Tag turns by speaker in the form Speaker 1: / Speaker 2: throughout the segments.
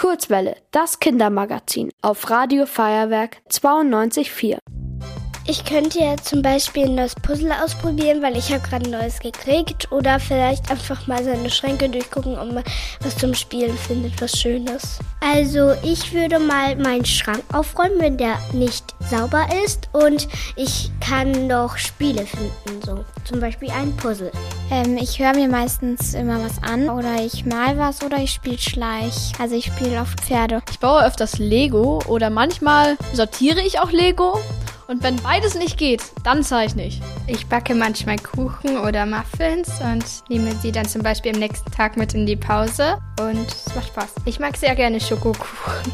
Speaker 1: Kurzwelle, das Kindermagazin auf Radio Feuerwerk 92.4.
Speaker 2: Ich könnte ja zum Beispiel ein neues Puzzle ausprobieren, weil ich habe gerade ein neues gekriegt. Oder vielleicht einfach mal seine Schränke durchgucken, ob man was zum Spielen findet, was Schönes.
Speaker 3: Also ich würde mal meinen Schrank aufräumen, wenn der nicht sauber ist. Und ich kann noch Spiele finden, so zum Beispiel ein Puzzle.
Speaker 4: Ähm, ich höre mir meistens immer was an oder ich mal was oder ich spiele Schleich. Also ich spiele oft Pferde.
Speaker 5: Ich baue öfters Lego oder manchmal sortiere ich auch Lego. Und wenn beides nicht geht, dann zeichne ich.
Speaker 6: Ich backe manchmal Kuchen oder Muffins und nehme sie dann zum Beispiel am nächsten Tag mit in die Pause. Und es macht Spaß. Ich mag sehr gerne Schokokuchen.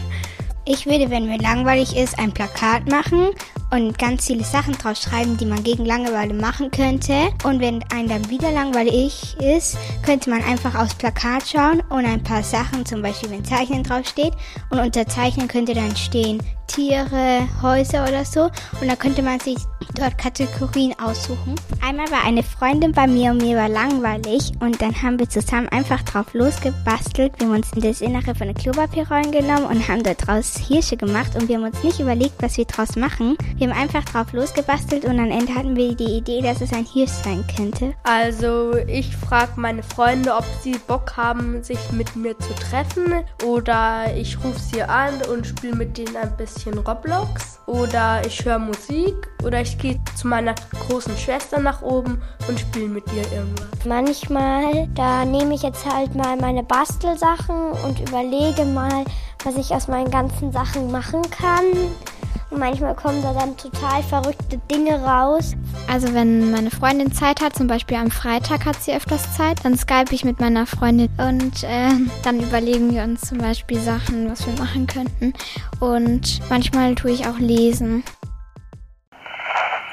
Speaker 7: Ich würde, wenn mir langweilig ist, ein Plakat machen und ganz viele Sachen draus schreiben, die man gegen Langeweile machen könnte. Und wenn einem dann wieder langweilig ist, könnte man einfach aufs Plakat schauen und ein paar Sachen, zum Beispiel wenn Zeichnen draufsteht, und unter Zeichnen könnte dann stehen Tiere, Häuser oder so. Und da könnte man sich dort Kategorien aussuchen. Einmal war eine Freundin bei mir und mir war langweilig und dann haben wir zusammen einfach drauf losgebastelt. Wir haben uns in das Innere von den Klopapierrollen genommen und haben daraus Hirsche gemacht und wir haben uns nicht überlegt, was wir draus machen. Wir haben einfach drauf losgebastelt und am Ende hatten wir die Idee, dass es ein Hirsch sein könnte.
Speaker 8: Also ich frage meine Freunde, ob sie Bock haben, sich mit mir zu treffen oder ich rufe sie an und spiele mit denen ein bisschen Roblox oder ich höre Musik oder ich gehe zu meiner großen Schwester nach oben und spiele mit ihr irgendwas.
Speaker 2: Manchmal, da nehme ich jetzt halt mal meine Bastelsachen und überlege mal, was ich aus meinen ganzen Sachen machen kann. Und manchmal kommen da dann total verrückte Dinge raus.
Speaker 4: Also wenn meine Freundin Zeit hat, zum Beispiel am Freitag hat sie öfters Zeit, dann skype ich mit meiner Freundin und äh, dann überlegen wir uns zum Beispiel Sachen, was wir machen könnten. Und manchmal tue ich auch lesen.